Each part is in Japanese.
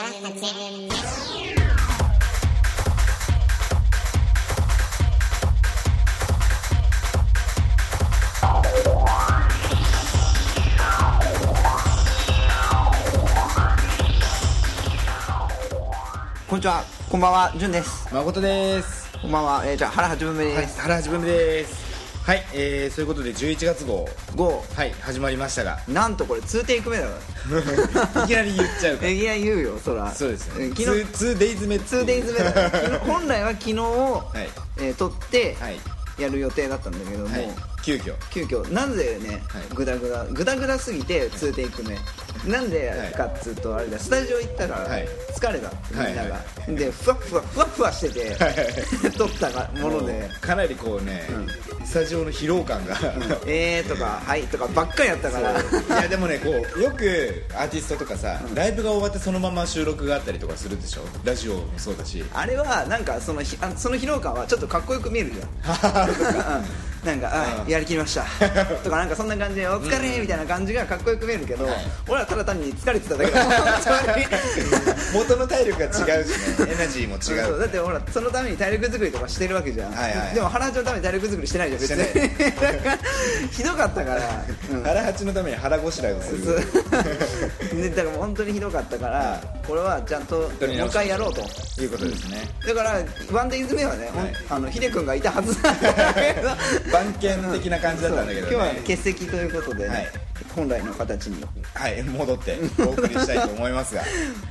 こんにちは。こんばんは。じゅんです。誠です。こんばんは、えー、じゃあ原八分目はいです、原八分目です。はい、えー、そういうことで11月号。5はい始まりましたが。なんとこれ2テイク目だか いきなり言っちゃうから。らいや言うよそら。そうですよ。ねえー昨日 2, デイズ目 2days 目だ本来は昨日、い。えー撮ってはい。やる予定だったんだけども、はい。急遽。急遽。なぜね、はい。グダグダグダグダすぎて2テイク目。なんでかっつうとあれだスタジオ行ったらはい。疲れたみんなが、はいでふわふわふわふわしてて 撮ったもので。かなりこうね、スタジオの疲労感が、「えー」とか「はい」とかばっかりやったから。いやでもねこうよくアーティストとかさ、ライブが終わってそのまま収録があったりとかするでしょ？ラジオもそうだし。あれはなんかそのひあその疲労感はちょっとかっこよく見えるじゃん。うん。なんかあうん。やりきりました。とかなんかそんな感じでお疲れみたいな感じがかっこよく見えるけど、はい俺はただ単に疲れてただけだ。元の体力が違うしね。エナジーも違う。そうだってほらそのために体力作りとかしてるわけじゃん、はいはい。でも原八のために体力作りしてないじゃん別に ひどかったから、うん。腹八のために腹ごしらえをする。だから本当にひどかったからこれはちゃんともう一回やろうと。いうことですね。だからワンデイズ目はね、はい。あのヒデ君がいたはずなんだけど。番犬的な感じだったんだけどね。今日は欠席ということで、はい。本来の形に。はい戻ってお送りしたいと思いますが。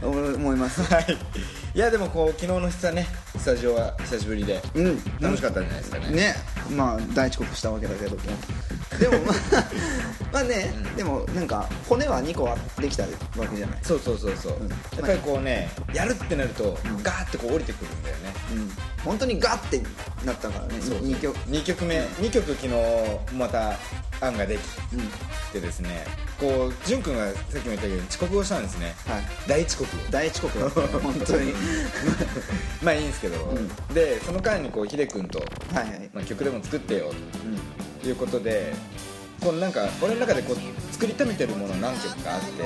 思います。はい。いやでもこう昨日の久ねスタジオは久しぶりでうん。楽しかったんじゃないですかね。ねまあ大遅刻したわけだけども。でもまあまあね、でもなんか骨は2個はできたわけじゃない。そうそうそうそう、ん。やっぱりこうねやるってなるとガーってこう降りてくるんだよね。うん。本当にガッてなったからね。そう2曲。2曲目2曲昨日また案ができうんてですねこう潤くんがさっきも言ったけど遅刻をしたんですね。はい。大遅刻を。大遅刻だった。ね本当に。まあいいんですけど、ん。でその間にこうヒデ君と、はいはい。まあ、曲でも作ってようん。ということでこのなんか俺の中でこう作りためてるもの何曲かあって、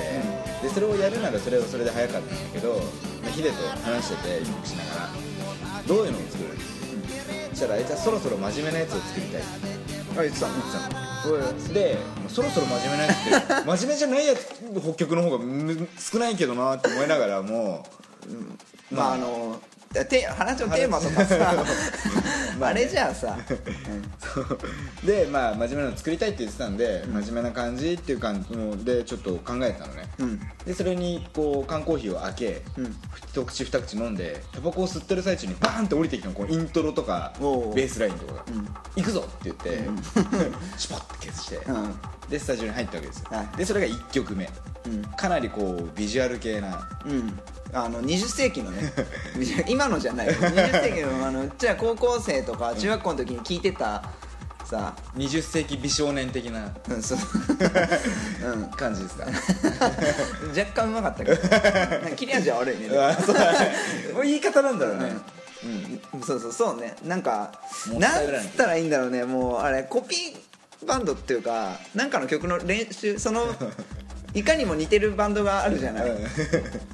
でそれをやるならそれはそれで早かったんだけど、まあ、ヒデと話してて一服しながらどういうのを作る、そしたらあいつはそろそろ真面目なやつを作りたい。ってあ言ってた。の言ってた。のでもうそろそろ真面目なやつって真面目じゃないやつ北極の方がむ少ないけどなって思いながらもうんまああのて話のテーマとかさ。まあねあれじゃあさ、そう。でまあ真面目なの作りたいって言ってたんで、真面目な感じっていう感じのでちょっと考えてたのね、うん。でそれにこう缶コーヒーを開け、うん。一口二口飲んでタバコを吸ってる最中にバーンって降りてきたのこうイントロとかベースラインとかが。ん「行くぞ!」って言って、シュポッて消して、うん。でスタジオに入ったわけですよ、はい。でそれが1曲目、うん。かなりこうビジュアル系なうんあの20世紀のね 今のじゃないよ。20世紀のあのじゃあ高校生とか中学校の時に聞いてたさ20世紀美少年的な。うんそう。うん感じですか。若干うまかったけど。なんか切れ味は悪いね。言い方なんだろうね、うん。そうそうそうね。なんかもなんつったらいいんだろうね。もうあれコピーバンドっていうかなんかの曲の練習そのいかにも似てるバンドがあるじゃない、うん。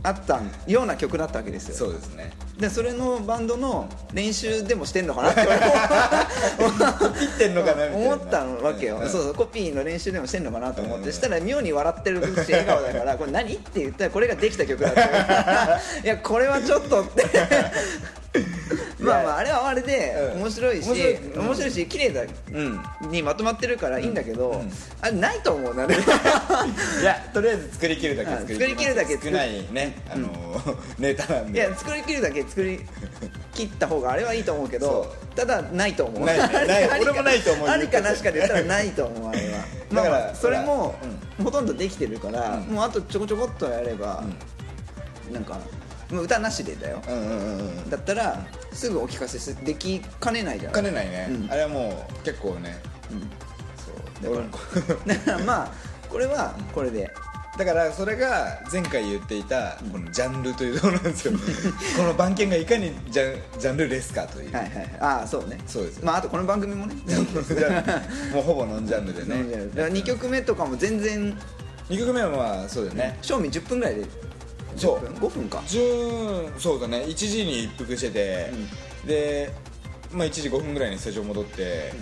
あったような曲だったわけですよ。そうですね。でそれのバンドの練習でもしてんのかなって切って。んのかなみたいな思ったわけよ、うん。そうそうコピーの練習でもしてんのかなと思って、したら妙に笑ってるし笑顔だからこれ何？って言ったらこれができた曲だって。いやこれはちょっとって まあまああれはあれでうん。面白いし、面白いうん面白いし綺麗だうん。にまとまってるからいいんだけど、あれないと思うなね いやとりあえず作り切るだけうん作り切るだけ少ないねあのネタなんで。いや作り切るだけ作り切った方があれはいいと思うけどただないと思う。ないない 俺もないと思う。ありかなしかで言ったらないと思うあれは。だからまあまあそれもほとんどできてるから、うん。もうあとちょこちょこっとやれば、なんか歌なしでだよ、うんうんうん。うんだったらすぐお聞かせすできかねないじゃん。かねないね、うん。あれはもう結構ね。そう。だからだからまあこれはこれで、だからそれが前回言っていたこのジャンルというところなんですよ。この番犬がいかにジャンジャンルレスかという、はいはいはい。ああそうね。そうですまああとこの番組もね。もうほぼノンジャンルでね。だから2曲目とかも全然。2曲目はまあそうだよね、賞味10分ぐらいでそう。10分5分。か10そうだね。1時に一服してて、で、まあ、1時5分ぐらいにスタジオ戻って、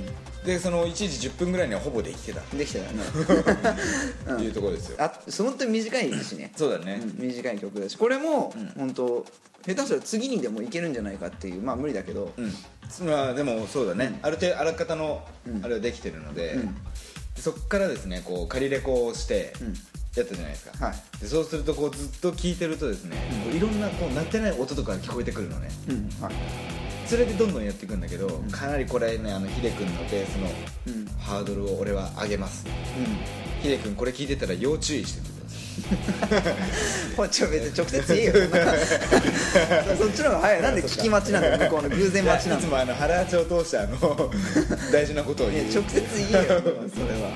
でその1時10分ぐらいにはほぼできてた。できたよね。っ ていうところですよ、あ本当に短いしね。そうだね、うん。短い曲だし。これも本当下手したら次にでもいけるんじゃないかっていう。まあ無理だけど。うん。まあでもそうだね、ある程度あらかたのうん。あれはできてるので、そっからですねこう仮レコをして。うんやったじゃないですか、はい。でそうするとこうずっと聴いてるとですね、こういろんなこう鳴ってない音とかが聞こえてくるのね。うん。はい。それでどんどんやっていくんだけど、かなりこれねあのヒデ君のベースのうん。ハードルを俺は上げます。ヒデ君これ聞いてたら要注意しててください。これちょ別に直接言えよ。そっちの方が早い。なんで聞き待ちなんだよ。向こうの偶然待ちなんだよ。いつもあの原八を通してあの 大事なことをいや言う直接言えよ。それは。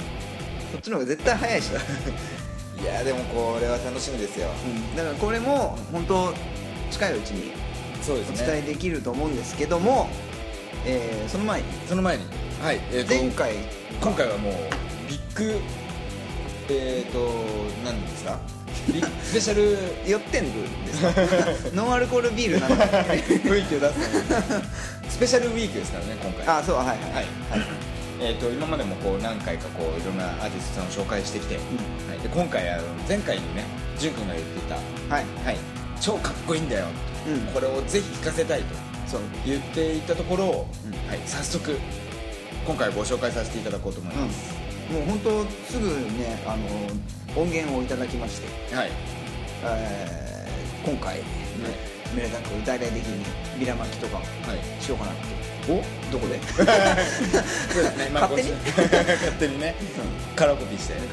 そっちの方が絶対早いしいやでもこれは楽しみですよ、だからこれも本当近いうちにお伝えできると思うんですけども、えーその前に。その前に。はいえーと前回。今回はもうビッグえっ、ー、と何ですか？スペシャル 寄ってんですか？ノンアルコールビールなんだ 雰囲気を出すスペシャルウィークですからね今回。あそうはいはい。はい、えー、と今までもこう何回かこういろんなアーティストさんを紹介してきて、はい、で今回あの前回にね潤君が言っていた、はい。はい、超かっこいいんだよ、うん。これをぜひ聴かせたいとそう。言っていたところを、うん。はい、早速今回ご紹介させていただこうと思います、もう本当すぐねあの音源をいただきまして、はい。えー今回、ね、メレダック大々的にビラ巻きとかはい。しようかなってお？どこで？そうですね、勝手に？勝手にね、カラーコピーして、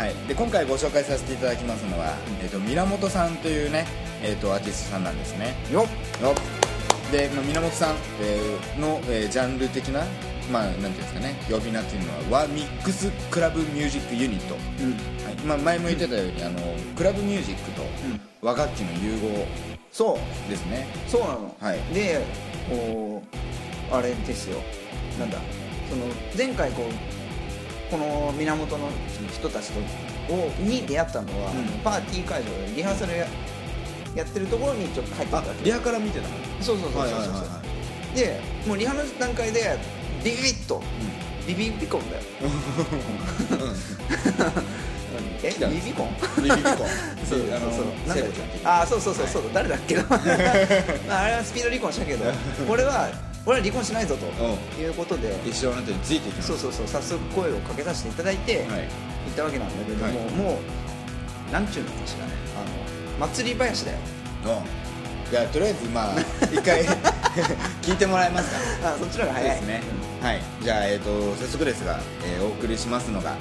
はい、で今回ご紹介させていただきますのは、えー、と源さんというね、えー、とアーティストさんなんですね。よっ。よでまあ源さん、えーの、えージャンル的なまあなんていうんですかね。呼び名っていうのははミックスクラブミュージックユニット、うん。はい。まあ、前も言ってたように、あのクラブミュージックと和楽器の融合。そうですね。そうなの、はい。でこうあれですよ。なんだ。その前回こうこの源の人たちとをに出会ったのは、うん。パーティー会場でリハーサルややってるところにちょっと入ってたあわけ。リハから見てたの？そうそうそうそうそう、はいはいはいはでもうリハの段階でビビビッと、ビビビコンだよ え来たビビコン？ビビ ビコン。そうあのそう。なんだっ聖子ちゃん。っていうけ？あそうそうそうそう、誰だっけ？な まああれはスピード離婚したけど 俺は俺は離婚しないぞとういうことで一生あなたについていきそうそうそう早速声をかけさせていただいて、はい。行ったわけなんだけども、はい。もうなんちゅうのかしらね。あの祭り林だよ。うん。じゃあとりあえずまあ一回聞いてもらえますか？あそっちの方が早い。ですね。はい。じゃあ、えー、と早速ですが、えーお送りしますのが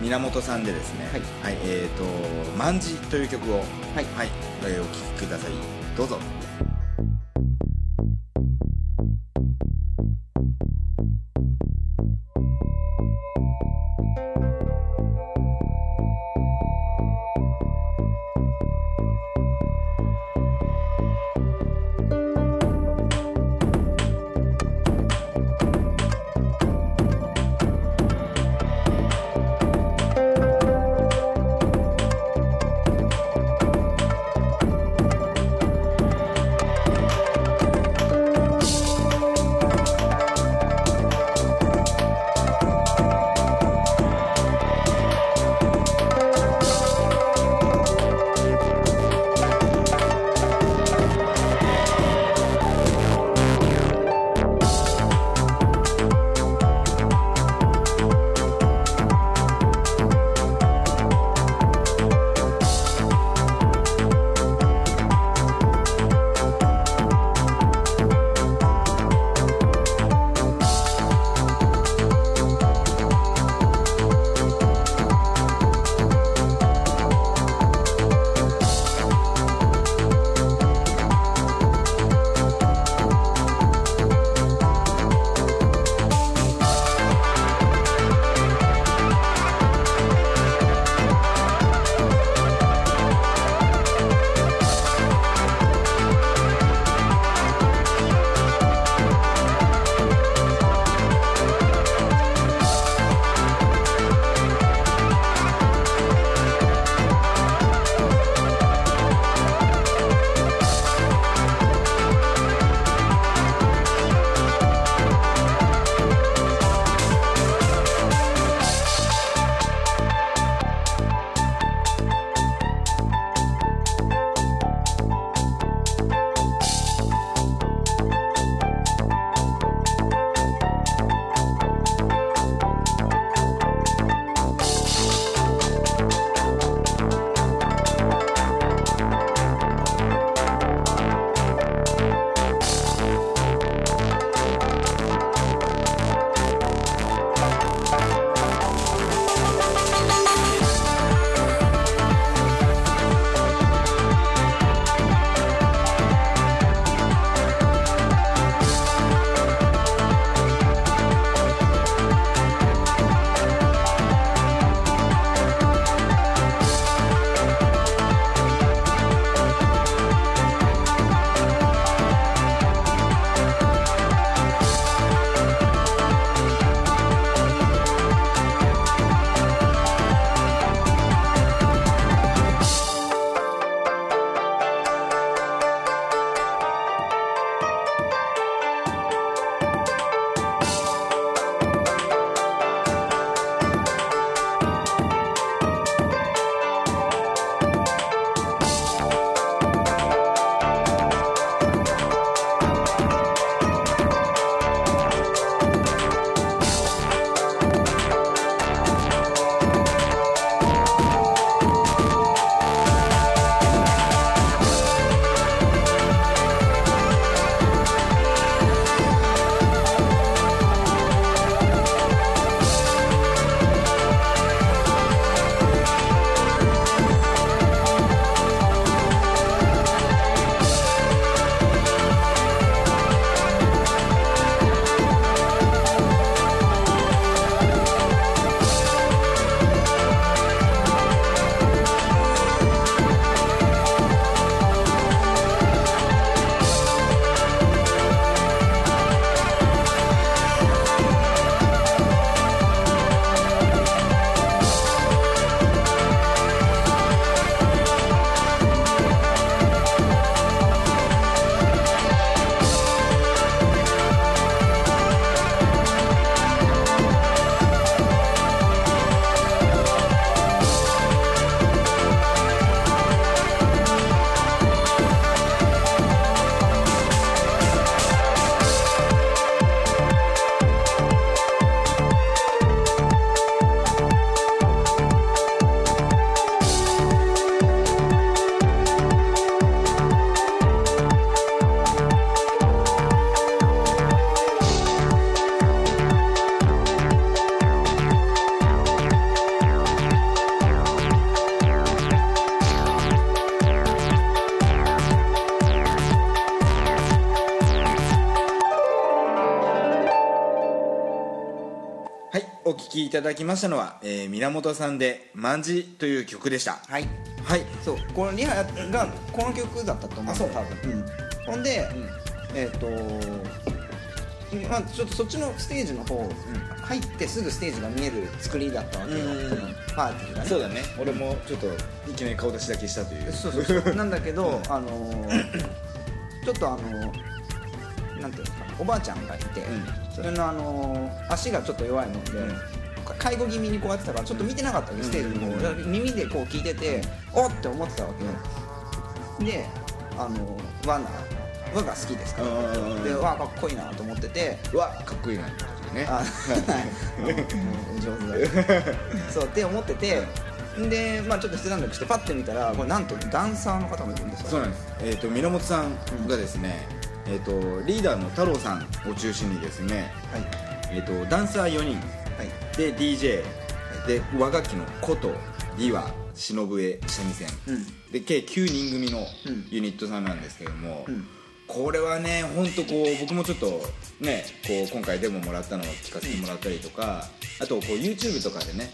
源さんでですねはい。えっ、と「万字」という曲をはい。はい、えーお聴きください。どうぞ「いただきましたのは、えー、源さんで「万字」という曲でした。はい。はい。そう。このリハがこの曲だったと思うあそう。多分、うん、ほんで、えっ、とまあちょっとそっちのステージの方、入ってすぐステージが見える作りだったわけよ、パーティーがね。そうだね。俺もちょっといきなり顔出しだけしたという。そうそうそう。なんだけど、あのー ちょっとあのーなんていうのかなおばあちゃんがいて、うん。それのあのー足がちょっと弱いもんで、介護気味にこうやってたからちょっと見てなかったわけ、ステージの耳でこう聞いてておっって思ってたわけ。よ、であのー和な和が好きですから、うんで和かっこいいなと思ってて。うわかっこいいなってね。あ上手だそうって思ってて。でまあちょっと一段落してパッて見たらこれなんとダンサーの方もいるんですよ。そうなんです、えー、と源さんがですね、えー、とリーダーの太郎さんを中心にですね、はい。えー、とダンサー4人はいで DJ で和楽器の琴琵琶忍笛三味線、うん。で計9人組のうん。ユニットさんなんですけども、うん。これはね本当こう僕もちょっとねこう今回デモもらったのを聞かせてもらったりとか、あとこう YouTube とかでね、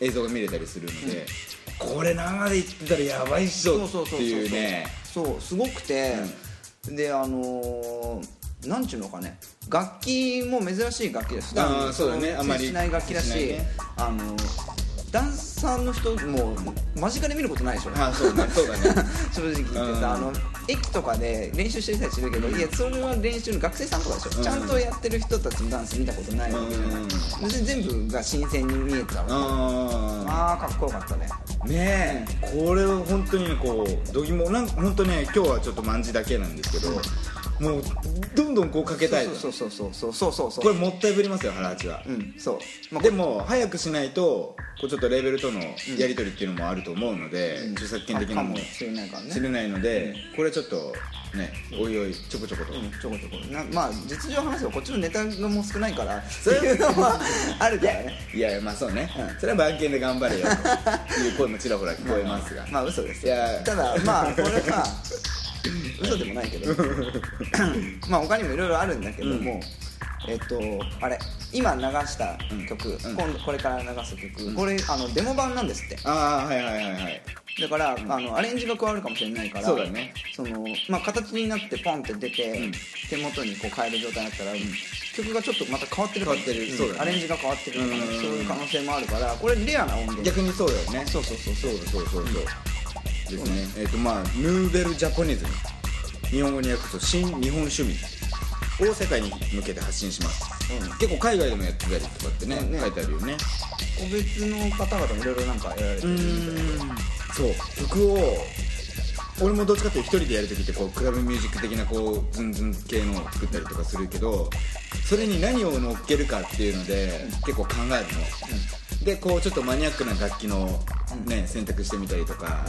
映像が見れたりするので、これ生で言ってたらやばいっしょっていうね。そうすごくて、であのーなんちゅうのかね。楽器も珍しい楽器ですあーそうだね。のあまり接しない楽器だし、ね。あのーダンサーの人も間近で見ることないでしょ。あそうね。そうだね。正直言ってさ、うん。あの駅とかで練習してたりするけど、いやそれは練習の学生さんとかでしょ、うん。ちゃんとやってる人たちのダンス見たことないわけじゃない、うん。で全部が新鮮に見えたわけあまあかっこよかったね。ーねえ。これは本当にねこうどぎもなんか本当ね今日はちょっと万字だけなんですけど、もうどんどんこうかけたい。とそうそうそうそうそうそうそう。これもったいぶりますよ原八は、うんそう、まあ、でも早くしないとこうちょっとレーベルとのやり取りっていうのもあると思うので、著作権的なかのももしれないからね。知れないので、これちょっとねおいおいちょこちょこと、うんちょこちょこなまあ実情話せばこっちのネタがもう少ないからそういうのはあるからね。いやいやまあそうね、うん。それは番犬で頑張れよという声もちらほら聞こえますが、まあ嘘ですいやただまあこれは 嘘でもないけど。まあ他にもいろいろあるんだけども、えっと、あれ今流した曲、うん、今度これから流す曲、うん、これあのデモ版なんですって。ああはいはいはいはい。だから、うん、あのアレンジが加わるかもしれないからそうだね。その、まあ、形になってポンって出て、手元にこう変える状態になったら、曲がちょっとまた変わってる変わってる、そうだね、アレンジが変わってるそういう可能性もあるからこれレアな音源。逆にそうだよね。そうそうそうそう。そうそうそうですね。えっ、とまあヌーベルジャポニズム。日本語に訳すと新日本趣味。を世界に向けて発信します、うん。結構海外でもやってたりとかってね,、ね。書いてあるよね。個別の方々もいろいろなんかやられてるみたいな。そう。曲を俺もどっちかっていうと一人でやる時ってこうクラブミュージック的なこうズンズン系のを作ったりとかするけどそれに何を乗っけるかっていうので結構考えるの、でこうちょっとマニアックな楽器の、ね選択してみたりとか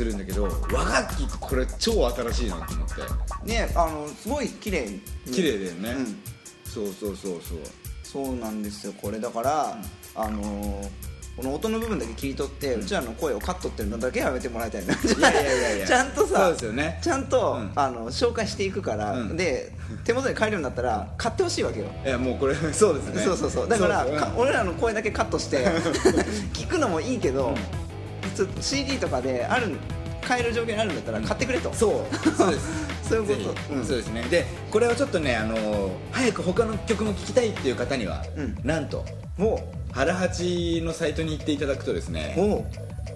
するんだけど和楽器これ超新しいなと思って。ねあのすごい綺麗に。綺麗だよね、うん。そうそうそうそう。そうなんですよこれ。だから、あのーこの音の部分だけ切り取って、うちらの声をカットってるのだけやめてもらいたいな。いやいやいや ちゃんとさそうですよね。ちゃんと、うん。あの紹介していくから、うん。で手元に買えるようになったら買ってほしいわけよ。いやもうこれ そうですね。そうそうそう。だからそう。か俺らの声だけカットして 聞くのもいいけど、ちょっと CD とかである買える状況にあるんだったら買ってくれと、そう。そうです。そういうこと。うん。そうですね。でこれをちょっとねあの早く他の曲も聴きたいっていう方には、うん。なんとも原八のサイトに行っていただくとですうね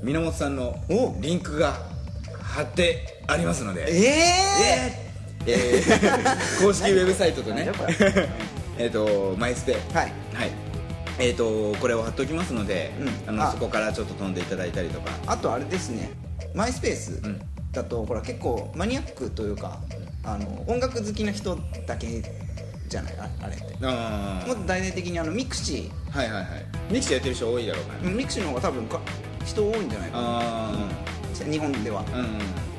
源さんのお。リンクが貼ってありますので。えええー。えー。公式ウェブサイトとね。えっとマイスペはい。はいえー、とこれを貼っておきますので、うん。ああ。のそこからちょっと飛んでいただいたりとか。あとあれですね。マイスペースん。だとこれ結構マニアックというかあの音楽好きな人だけじゃない？ああれって。もっと大々的にあの mixi はいはいはい。 mixi やってる人多いだろうから。ねー mixi の方が多分か人多いんじゃないかな。あ日本では。あうん。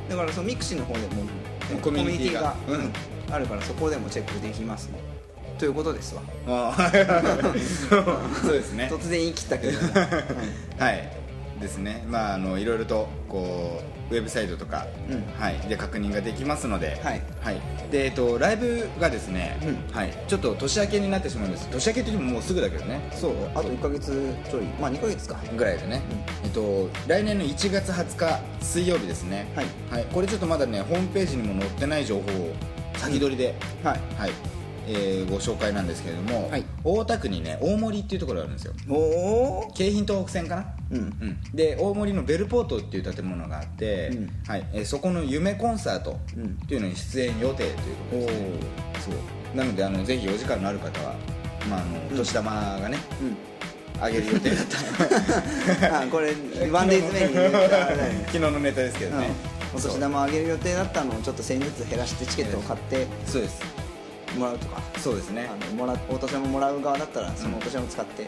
だからその mixi の方でもコミュニティがうん。あるからそこでもチェックできますねということですわ。あー。そうですね。突然言い切ったけど、はい。ですね。まああのいろいろとこうウェブサイトとか、うん。はい、で確認ができますので、はい。でえっと、ライブがですね、うん。はい、ちょっと年明けになってしまうんです。年明けって言ってももうすぐだけどね。そう。あと1か月ちょい。まあ2か月か。ぐらいでね、えっと、来年の1月20日水曜日ですね、はい。これちょっとまだねホームページにも載ってない情報を先取りで、はい。はいえーご紹介なんですけれども、はい。大田区にね大森っていうところがあるんですよ。おお京浜東北線かな？うん。で大森のベルポートっていう建物があって、うん。はい。えーそこの夢コンサートうんっていうのに出演予定ということですね、そう。なのであのぜひお時間のある方は、まあ、あの年玉がね、うん。あげる予定だった。あこれワンデイズ目に言っね昨日のネタですけどね、うん、お年玉あげる予定だったのをちょっと1000円ずつ減らしてチケットを買って。そうですもらうとか。そうですね。あのもらお年玉もらう側だったらそのお年玉使って、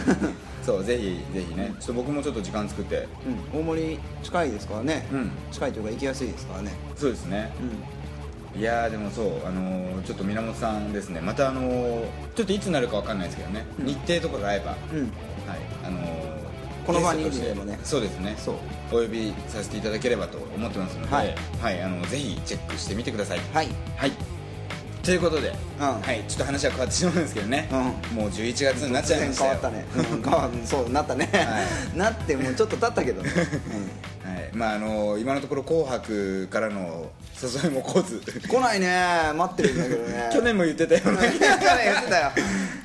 そうぜひぜひね。ちょっと僕もちょっと時間作って。うん、大森近いですからね、うん。近いというか行きやすいですからね。そうですね。ういやーでもそうあのーちょっと源さんですね。またあのーちょっといつになるかわかんないですけどね、うん。日程とかが合えば、はい。あのーこの場にでもね。そうですね。そう。お呼びさせていただければと思ってますので、はい。はい。あのぜひチェックしてみてください。はい。はいということで、うん。はい、ちょっと話は変わってしまうんですけどね、うもう11月になっちゃいましたよ。変わったね、うん、そうなったね、は なってもうちょっと経ったけどね、はい。まああの今のところ「紅白」からの誘いも来ず。うん来ないね。待ってるんだけどね。去年も言ってたよね。去年言ってたよ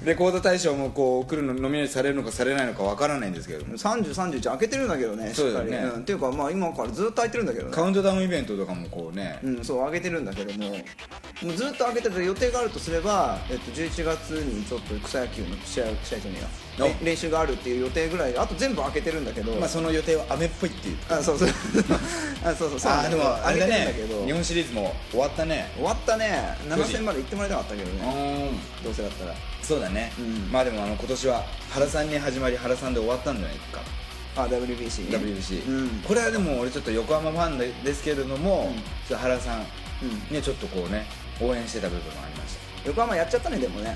レコード大賞もこう来るのノミネートされるのかされないのかわからないんですけども3031開けてるんだけどねしっかり。そうん、っていうかまあ今からずっと開いてるんだけどね。カウントダウンイベントとかもこうね、うん、そう上げてるんだけども。もうずっと上げてて予定があるとすれば、えっと、11月にちょっと草野球の試合試合じゃねえやれお練習があるっていう予定ぐらいであと全部開けてるんだけど、まあその予定は雨っぽいっていう。あそうそう。あそうそう。そうあーでもあれだね。けど。日本シリーズも終わったね。終わったね。巨人7戦まで行ってもらいたかったけどうねんどうせだったらそうだね、うん。まあでもあの今年は原さんに始まり原さんで終わったんじゃないか。あ WBC ね WBC、うん。これはでも俺ちょっと横浜ファンでですけれども、うん。ちょっと原さんうん。ねちょっとこうね応援してた部分もありました。横浜やっちゃったねでもね。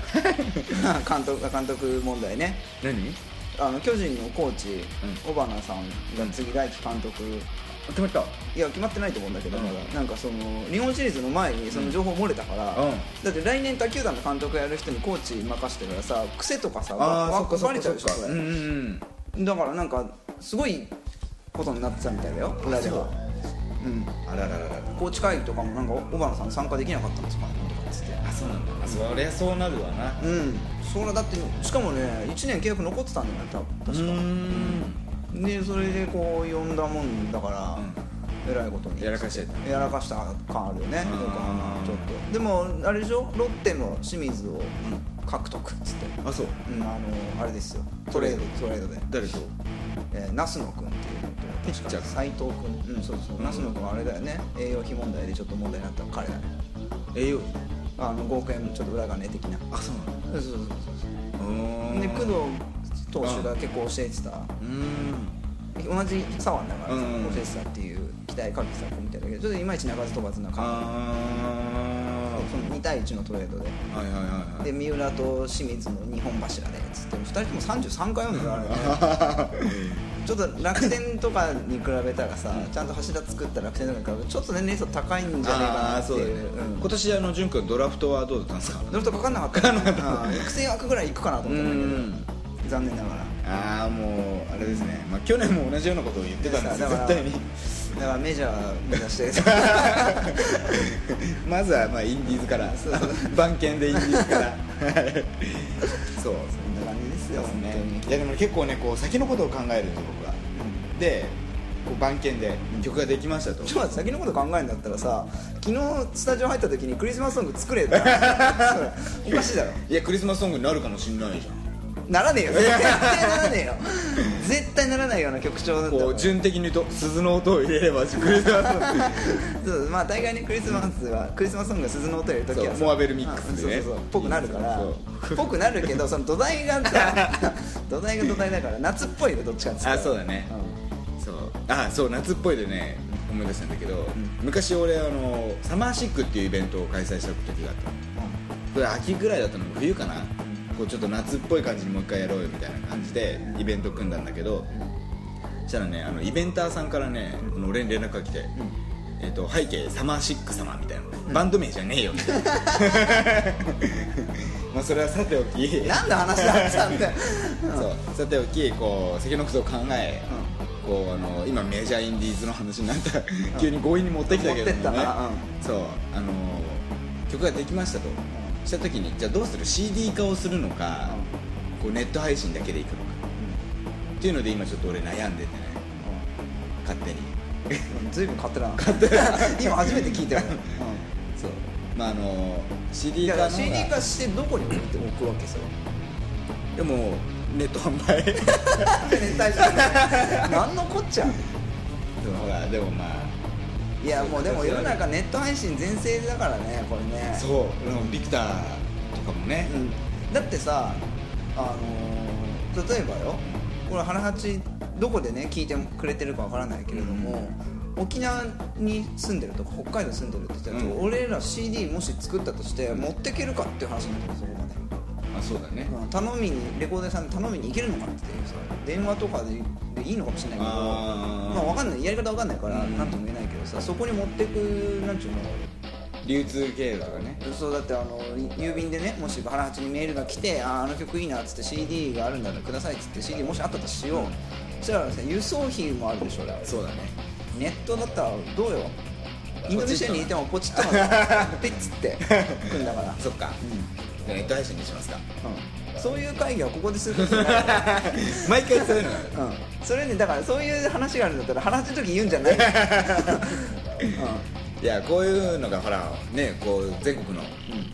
監督監督問題ね。何？あの巨人のコーチ、う尾花さんが次来季監督決まった？いや決まってないと思うんだけど、うん。まだなんかその日本シリーズの前にその情報漏れたから、うん。だって来年他球団の監督やる人にコーチ任してからさ癖とかさわっかそっかバレちゃうでしょそれ。だからなんかすごいことになってたみたいだよ裏では。う。ん。あらららら。コーチ会議とかもなんか尾花さん参加できなかったんですかねとかっつって。あそうなんだ。あそりゃそうなるわな。うん。それだってしかもね1年契約残ってたんだよね多分。確か。んでそれでこう呼んだもんだから、えらいことに。やらかしちゃった。やらかした感あるよねうん横浜ちょっと。でもあれでしょ？ロッテの清水を獲得っつって、あそう。うん、あのあれですよ。トレード。トレードで、誰と？えー、ナスノ君っていうのとピッチャー。斎藤君。うんそうそうナスノ君はあれだよね。栄養費問題でちょっと問題になった彼だね栄養？あの5億円ちょっと裏金的な。あそうなの。そうそうそうそう。うん。で工藤投手が結構教えてたうん同じ左腕だからさ、うん教えてたっていう期待かけてた子みたいだけどちょっといまいち鳴かず飛ばずな感じその2対1のトレードではいはいはいはいで三浦と清水の2本柱でっつって2人とも33回読んでるからねちょっと楽天とかに比べたらさちゃんと柱作った楽天とかに比べちょっと年齢層高いんじゃねえかなっていうああそうだねうん今年あの潤君ドラフトはどうだったんですかドラフトかかんなかった育成枠ぐらいいくかなと思ったんだけど残念ながら。ああもうあれですね、まあ、去年も同じようなことを言ってたんですよ。だから絶対に。だからメジャー目指して。まずはまあインディーズから。番犬でインディーズから。は いそうそんな感じですよ。本ね。いやでも結構ねこう先のことを考えるんですよ僕は。でこう番犬で曲ができましたと。ちょっと先のこと考えるんだったらさ昨日スタジオ入った時にクリスマスソング作れって。おかしいだろ。いやクリスマスソングになるかもしんないじゃならねえよ。絶対ならねえよ。絶対ならないような曲調だったこう順的に言うと鈴の音を入れればクリスマスそうまあ大概ねクリスマスはクリスマスソングが鈴の音入れる時はモアベルミックスでね。うんそうそうそうぽくなるからぽくなるけどその土台がさ 土台が土台だから夏っぽいよどっちかっつあそうだね。うん。そう。あそう夏っぽいでね思い出したんだけど、昔俺あのサマーシックっていうイベントを開催した時があったの。これ秋ぐらいだったの冬かな、こうちょっと夏っぽい感じにもう一回やろうよみたいな感じでイベント組んだんだけどそししたらねあのイベンターさんからね、この俺に連絡が来て、えっと背景サマーシック様みたいな、バンド名じゃねえよみたいな。まあそれはさておき何の話だったんだよ そう。さておきこう先のことを考え、こうあの今メジャーインディーズの話になった。急に強引に持ってきたけどもね。持ってった。なそう。あの曲ができましたとした時にじゃあどうする？CD 化をするのか、こうネット配信だけでいくのか、っていうので今ちょっと俺悩んでてね。勝手に。うんずいぶん買ってな買って今初めて聞いたよ、そう。まああのい CD や化の CD 化してどこに置いて置くわけそれ？でもネット販売。でも絶対何のこっちゃ？ほらでもまあいやもうでも世の中ネット配信全盛だからねこれね。そうでもビクターとかもね、うん、だってさあのー例えばよこれ花八どこでね聞いてくれてるかわからないけれども、沖縄に住んでるとか北海道に住んでるって言ったら、うん。俺ら CD もし作ったとして持ってけるかっていう話になってるそこまで、あそうだね、うん。頼みにレコード屋さんに頼みに行けるのかっていうさ電話とかででいいのかもしれないけどまあわかんない。やり方わかんないからうん。何とも言えどさそこに持ってくなんちゅうの？流通経路とかね。そうだってあの郵便でねもし原八にメールが来て「ああの曲いいな」っつって CD があるんだらくださいっつって CD もしあったとしよう、そしたらさ輸送費もあるでしょそうだね。ネットだったらどうよ？インドネシアにいてもポチッとピッつって来んだから、そっか、じゃあネット配信にしますか。うん、そういう会議はここですることじゃない毎回そういうの。うん、それねだからそういう話があるんだったら話の時言うんじゃない、いやこういうのがほらねこう全国の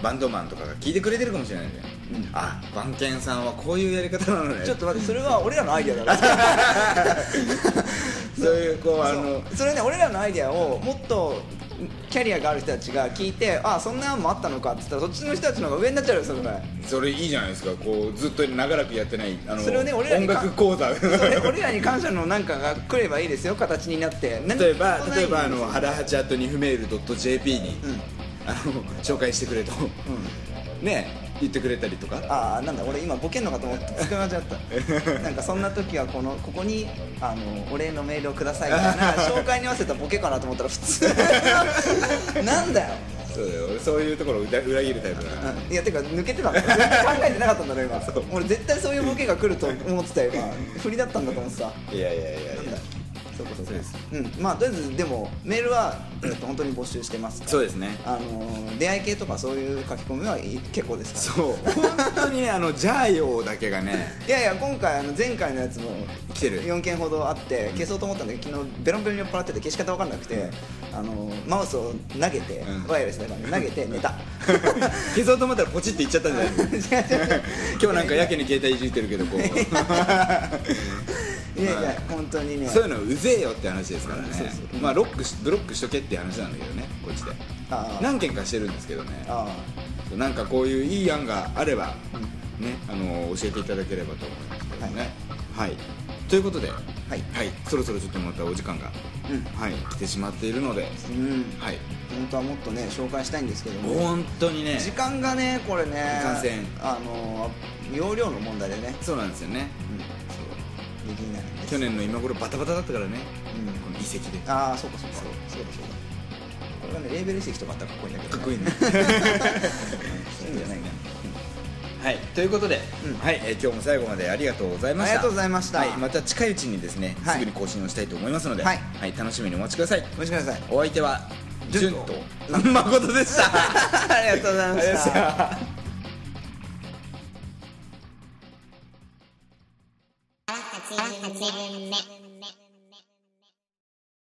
バンドマンとかが聞いてくれてるかもしれないんだよ、あ番犬さんはこういうやり方なのね。ちょっと待ってそれは俺らのアイデアだから そういうこうあのそれね俺らのアイデアをもっとキャリアがある人たちが聞いてあそんな案もあったのかって言ったらそっちの人たちの方が上になっちゃうよそれそれいいじゃないですか。こうずっと長らくやってないあのそれをね俺らに音楽講座。それ俺らに感謝のなんかが来ればいいですよ形になって。何例えば例えばあのハラハチアットニフメール .jp に、うん。あの紹介してくれと、ね言ってくれたりとか。ああなんだ俺今ボケんのかと思って使い間違った。なんかそんな時はこのここにあのお礼のメールをくださいみたいな 紹介に合わせたボケかなと思ったら普通。なんだよ。そうだよ。俺そういうところを裏裏切るタイプだな、いやてか抜けてたんだよ考えてなかったんだろ今。俺絶対そういうボケが来ると思ってたよ今。振りだったんだと思ってた。いやいやいやいやそうかそうかそうで。すうん。まあとりあえずでもメールは、えっと、本当に募集してますから。そうですね。あの出会い系とかそういう書き込みはいい結構ですから。そう。本当にねあのジャーヨーだけがね。いやいや今回あの前回のやつも来てる。4件ほどあって消そうと思ったんだけど昨日ベロンベロンに酔っ払ってて消し方分かんなくてあのマウスを投げて、うん。ワイヤレスだから投げて寝た。消そうと思ったらポチっていっちゃったんじゃない違う違う違う。今日なんかやけに携帯いじってるけどこう いやいや本当にね。そういうのうぜえよって話ですからね。まあロックしブロックしとけって話なんだけどねこっちで。何件かしてるんですけどね。あなんかこういういい案があれば、ねあの教えていただければと思いますけどね。はい、ということでははい。い、そろそろちょっとまたお時間が、うん。はい。来てしまっているのでうん。はい。本当はもっとね紹介したいんですけども。本当にね。時間がねこれねいかんせんあの容量の問題でね、そうなんですよね去年の今頃バタバタだったからね、うんこの遺跡で。ああそうかそうか。そうそうだそうだこれがねレーベル遺跡とかあったらかっこいいんだけど、かっこいいね。そういうんじゃないねはい、ということで、うん。はい、えー今日も最後までありがとうございました。ありがとうございました。はい、また近いうちにですね、はい。すぐに更新をしたいと思いますので、はい。楽しみにお待ちください。お待ちください。お相手はジュンと。ジュンと。誠で した。ありがとうございましたた8分目